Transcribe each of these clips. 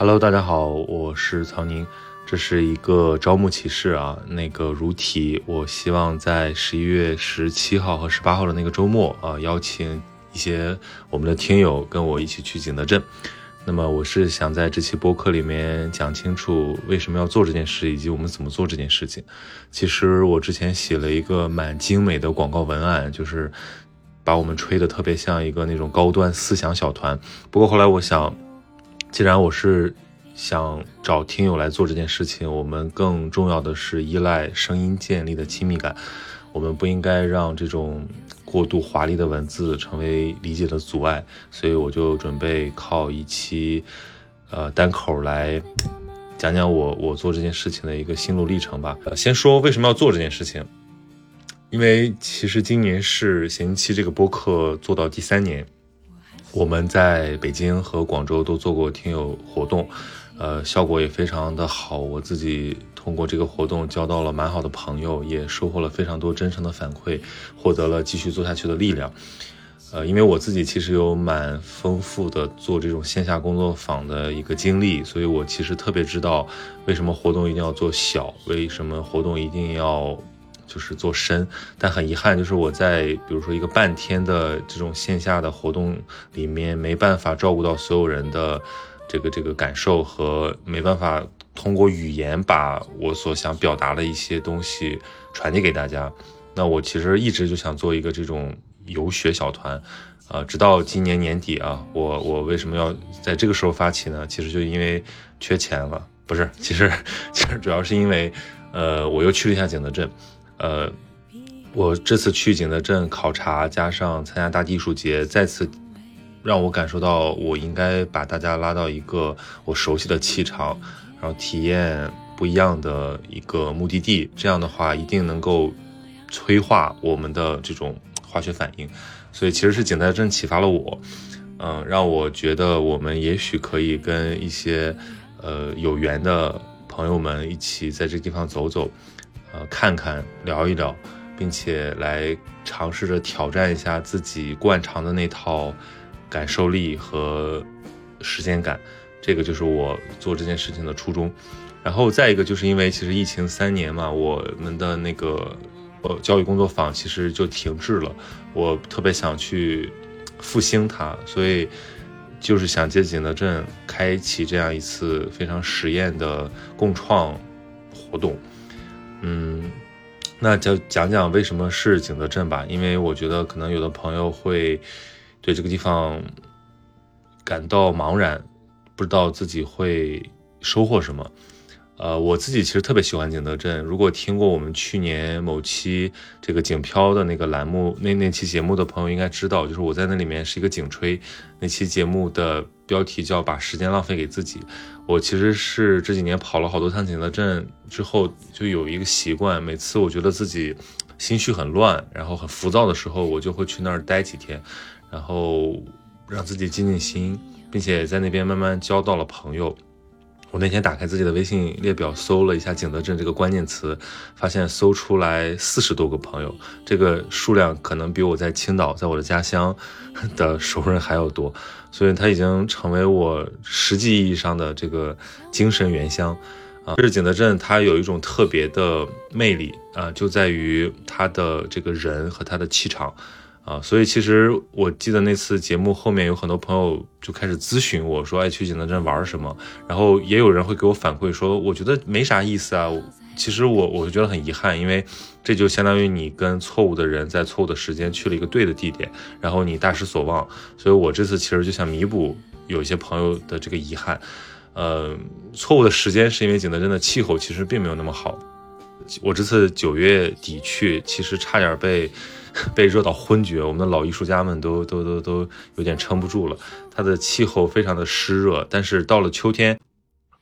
Hello，大家好，我是曹宁，这是一个招募启事啊。那个如题，我希望在十一月十七号和十八号的那个周末啊，邀请一些我们的听友跟我一起去景德镇。那么我是想在这期播客里面讲清楚为什么要做这件事，以及我们怎么做这件事情。其实我之前写了一个蛮精美的广告文案，就是把我们吹得特别像一个那种高端思想小团。不过后来我想。既然我是想找听友来做这件事情，我们更重要的是依赖声音建立的亲密感。我们不应该让这种过度华丽的文字成为理解的阻碍。所以我就准备靠一期呃单口来讲讲我我做这件事情的一个心路历程吧。呃，先说为什么要做这件事情，因为其实今年是闲期这个播客做到第三年。我们在北京和广州都做过听友活动，呃，效果也非常的好。我自己通过这个活动交到了蛮好的朋友，也收获了非常多真诚的反馈，获得了继续做下去的力量。呃，因为我自己其实有蛮丰富的做这种线下工作坊的一个经历，所以我其实特别知道为什么活动一定要做小，为什么活动一定要。就是做深，但很遗憾，就是我在比如说一个半天的这种线下的活动里面，没办法照顾到所有人的这个这个感受，和没办法通过语言把我所想表达的一些东西传递给大家。那我其实一直就想做一个这种游学小团，啊，直到今年年底啊，我我为什么要在这个时候发起呢？其实就因为缺钱了，不是，其实其实主要是因为，呃，我又去了一下景德镇。呃，我这次去景德镇考察，加上参加大地艺术节，再次让我感受到，我应该把大家拉到一个我熟悉的气场，然后体验不一样的一个目的地。这样的话，一定能够催化我们的这种化学反应。所以，其实是景德镇启发了我，嗯，让我觉得我们也许可以跟一些呃有缘的朋友们一起在这地方走走。呃，看看，聊一聊，并且来尝试着挑战一下自己惯常的那套感受力和时间感，这个就是我做这件事情的初衷。然后再一个，就是因为其实疫情三年嘛，我们的那个呃教育工作坊其实就停滞了，我特别想去复兴它，所以就是想借景德镇开启这样一次非常实验的共创活动。嗯，那就讲讲为什么是景德镇吧，因为我觉得可能有的朋友会对这个地方感到茫然，不知道自己会收获什么。呃，我自己其实特别喜欢景德镇。如果听过我们去年某期这个景漂的那个栏目那那期节目的朋友应该知道，就是我在那里面是一个景吹。那期节目的标题叫“把时间浪费给自己”。我其实是这几年跑了好多趟景德镇之后，就有一个习惯，每次我觉得自己心绪很乱，然后很浮躁的时候，我就会去那儿待几天，然后让自己静静心，并且在那边慢慢交到了朋友。我那天打开自己的微信列表，搜了一下景德镇这个关键词，发现搜出来四十多个朋友，这个数量可能比我在青岛，在我的家乡 的熟人还要多，所以它已经成为我实际意义上的这个精神原乡啊。这是景德镇，它有一种特别的魅力啊，就在于它的这个人和它的气场。啊，所以其实我记得那次节目后面有很多朋友就开始咨询我说，爱去景德镇玩什么？然后也有人会给我反馈说，我觉得没啥意思啊。其实我我就觉得很遗憾，因为这就相当于你跟错误的人在错误的时间去了一个对的地点，然后你大失所望。所以我这次其实就想弥补有一些朋友的这个遗憾。呃，错误的时间是因为景德镇的气候其实并没有那么好。我这次九月底去，其实差点被。被热到昏厥，我们的老艺术家们都都都都有点撑不住了。它的气候非常的湿热，但是到了秋天，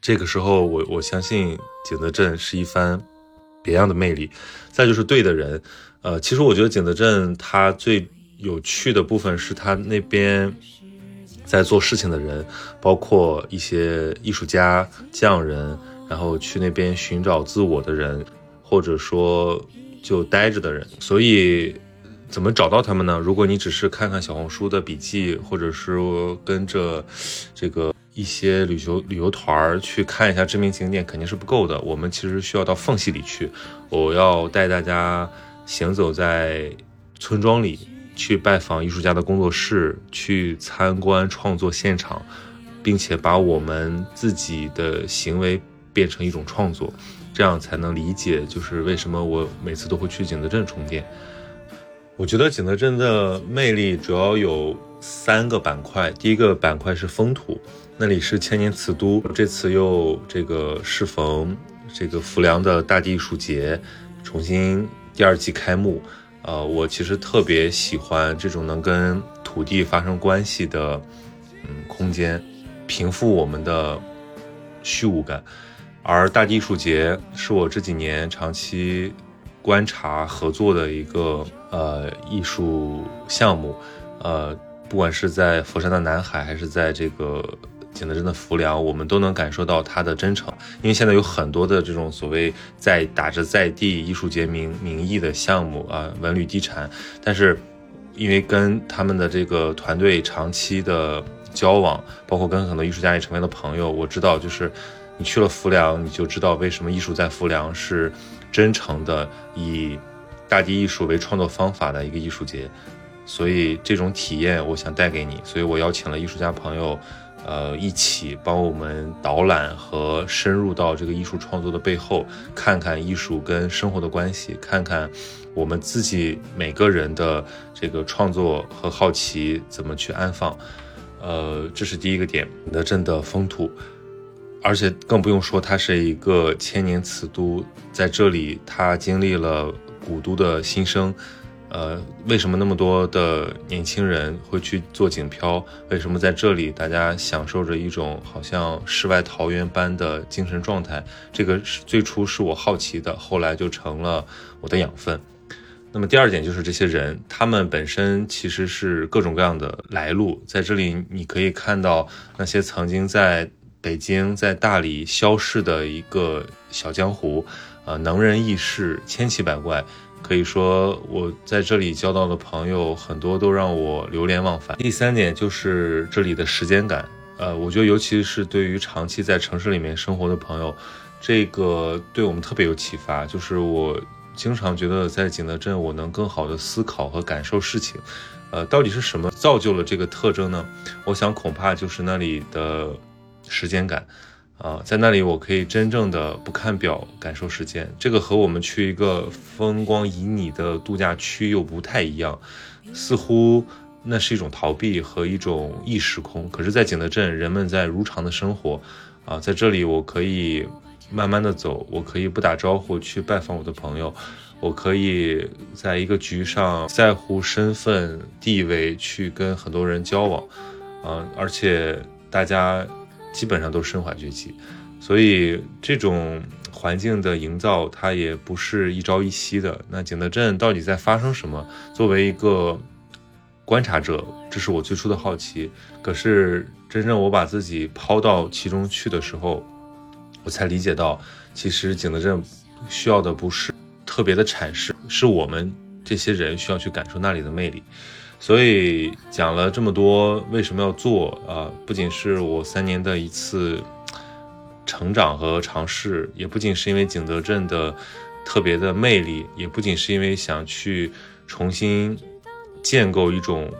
这个时候我我相信景德镇是一番别样的魅力。再就是对的人，呃，其实我觉得景德镇它最有趣的部分是它那边在做事情的人，包括一些艺术家、匠人，然后去那边寻找自我的人，或者说就待着的人，所以。怎么找到他们呢？如果你只是看看小红书的笔记，或者是跟着这个一些旅游旅游团儿去看一下知名景点肯定是不够的，我们其实需要到缝隙里去。我要带大家行走在村庄里，去拜访艺术家的工作室，去参观创作现场，并且把我们自己的行为变成一种创作，这样才能理解就是为什么我每次都会去景德镇充电。我觉得景德镇的魅力主要有三个板块。第一个板块是风土，那里是千年瓷都，这次又这个适逢这个浮梁的大地艺术节重新第二季开幕，呃，我其实特别喜欢这种能跟土地发生关系的嗯空间，平复我们的虚无感。而大地艺术节是我这几年长期。观察合作的一个呃艺术项目，呃，不管是在佛山的南海，还是在这个景德镇的浮梁，我们都能感受到它的真诚。因为现在有很多的这种所谓在打着在地艺术节名名义的项目啊，文旅地产，但是因为跟他们的这个团队长期的交往，包括跟很多艺术家也成为了朋友，我知道就是你去了浮梁，你就知道为什么艺术在浮梁是。真诚的以大地艺术为创作方法的一个艺术节，所以这种体验我想带给你，所以我邀请了艺术家朋友，呃，一起帮我们导览和深入到这个艺术创作的背后，看看艺术跟生活的关系，看看我们自己每个人的这个创作和好奇怎么去安放，呃，这是第一个点，景德镇的风土。而且更不用说，它是一个千年瓷都，在这里它经历了古都的新生。呃，为什么那么多的年轻人会去做景漂？为什么在这里大家享受着一种好像世外桃源般的精神状态？这个是最初是我好奇的，后来就成了我的养分。那么第二点就是这些人，他们本身其实是各种各样的来路，在这里你可以看到那些曾经在。北京在大理消逝的一个小江湖，呃，能人异士千奇百怪，可以说我在这里交到的朋友很多都让我流连忘返。第三点就是这里的时间感，呃，我觉得尤其是对于长期在城市里面生活的朋友，这个对我们特别有启发。就是我经常觉得在景德镇，我能更好的思考和感受事情，呃，到底是什么造就了这个特征呢？我想恐怕就是那里的。时间感，啊，在那里我可以真正的不看表感受时间，这个和我们去一个风光旖旎的度假区又不太一样，似乎那是一种逃避和一种异时空。可是，在景德镇，人们在如常的生活，啊，在这里我可以慢慢的走，我可以不打招呼去拜访我的朋友，我可以在一个局上在乎身份地位去跟很多人交往，啊，而且大家。基本上都身怀绝技，所以这种环境的营造，它也不是一朝一夕的。那景德镇到底在发生什么？作为一个观察者，这是我最初的好奇。可是真正我把自己抛到其中去的时候，我才理解到，其实景德镇需要的不是特别的阐释，是我们这些人需要去感受那里的魅力。所以讲了这么多，为什么要做啊？不仅是我三年的一次成长和尝试，也不仅是因为景德镇的特别的魅力，也不仅是因为想去重新建构一种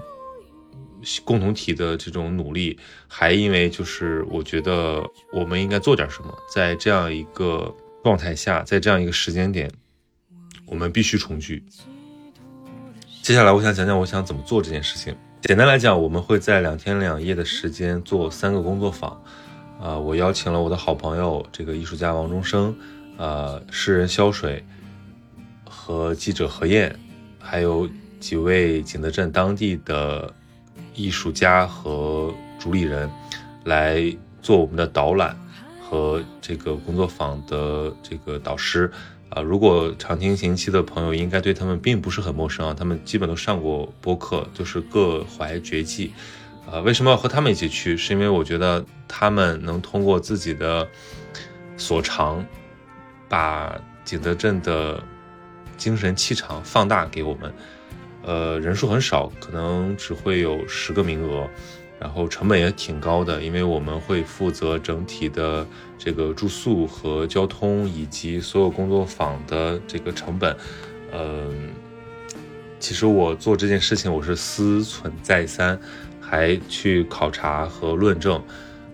共同体的这种努力，还因为就是我觉得我们应该做点什么，在这样一个状态下，在这样一个时间点，我们必须重聚。接下来我想讲讲我想怎么做这件事情。简单来讲，我们会在两天两夜的时间做三个工作坊。啊，我邀请了我的好朋友这个艺术家王中生，呃，诗人肖水和记者何燕，还有几位景德镇当地的艺术家和主理人来做我们的导览和这个工作坊的这个导师。啊，如果常听行期的朋友，应该对他们并不是很陌生啊。他们基本都上过播客，就是各怀绝技。啊，为什么要和他们一起去？是因为我觉得他们能通过自己的所长，把景德镇的精神气场放大给我们。呃，人数很少，可能只会有十个名额。然后成本也挺高的，因为我们会负责整体的这个住宿和交通，以及所有工作坊的这个成本。嗯，其实我做这件事情我是思忖再三，还去考察和论证。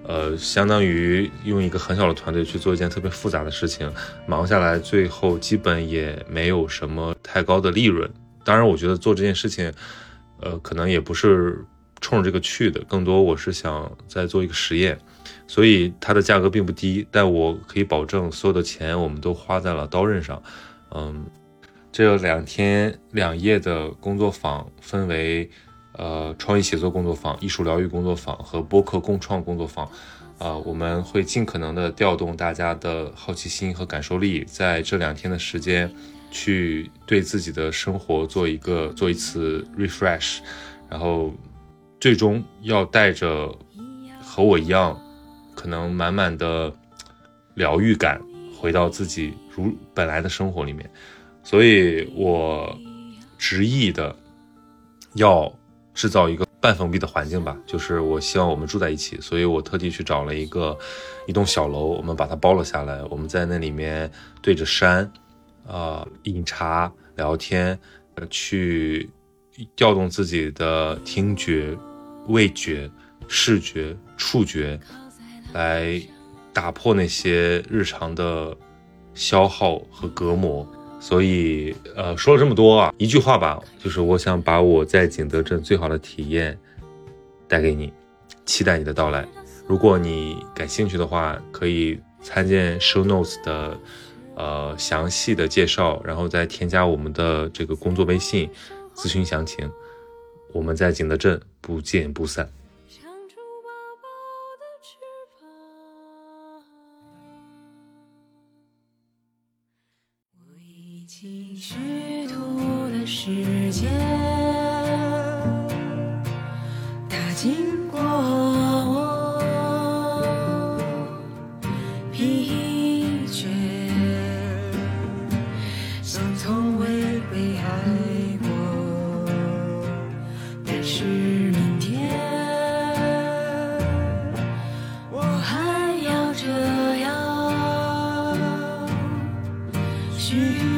呃，相当于用一个很小的团队去做一件特别复杂的事情，忙下来最后基本也没有什么太高的利润。当然，我觉得做这件事情，呃，可能也不是冲着这个去的，更多我是想再做一个实验，所以它的价格并不低，但我可以保证所有的钱我们都花在了刀刃上。嗯，这两天两夜的工作坊分为。呃，创意写作工作坊、艺术疗愈工作坊和播客共创工作坊，啊，我们会尽可能的调动大家的好奇心和感受力，在这两天的时间，去对自己的生活做一个做一次 refresh，然后最终要带着和我一样，可能满满的疗愈感回到自己如本来的生活里面，所以我执意的要。制造一个半封闭的环境吧，就是我希望我们住在一起，所以我特地去找了一个一栋小楼，我们把它包了下来，我们在那里面对着山，啊，饮茶聊天，去调动自己的听觉、味觉、视觉、触觉，来打破那些日常的消耗和隔膜。所以，呃，说了这么多啊，一句话吧，就是我想把我在景德镇最好的体验带给你，期待你的到来。如果你感兴趣的话，可以参见 show notes 的呃详细的介绍，然后再添加我们的这个工作微信咨询详情。我们在景德镇不见不散。虚度的时间。you.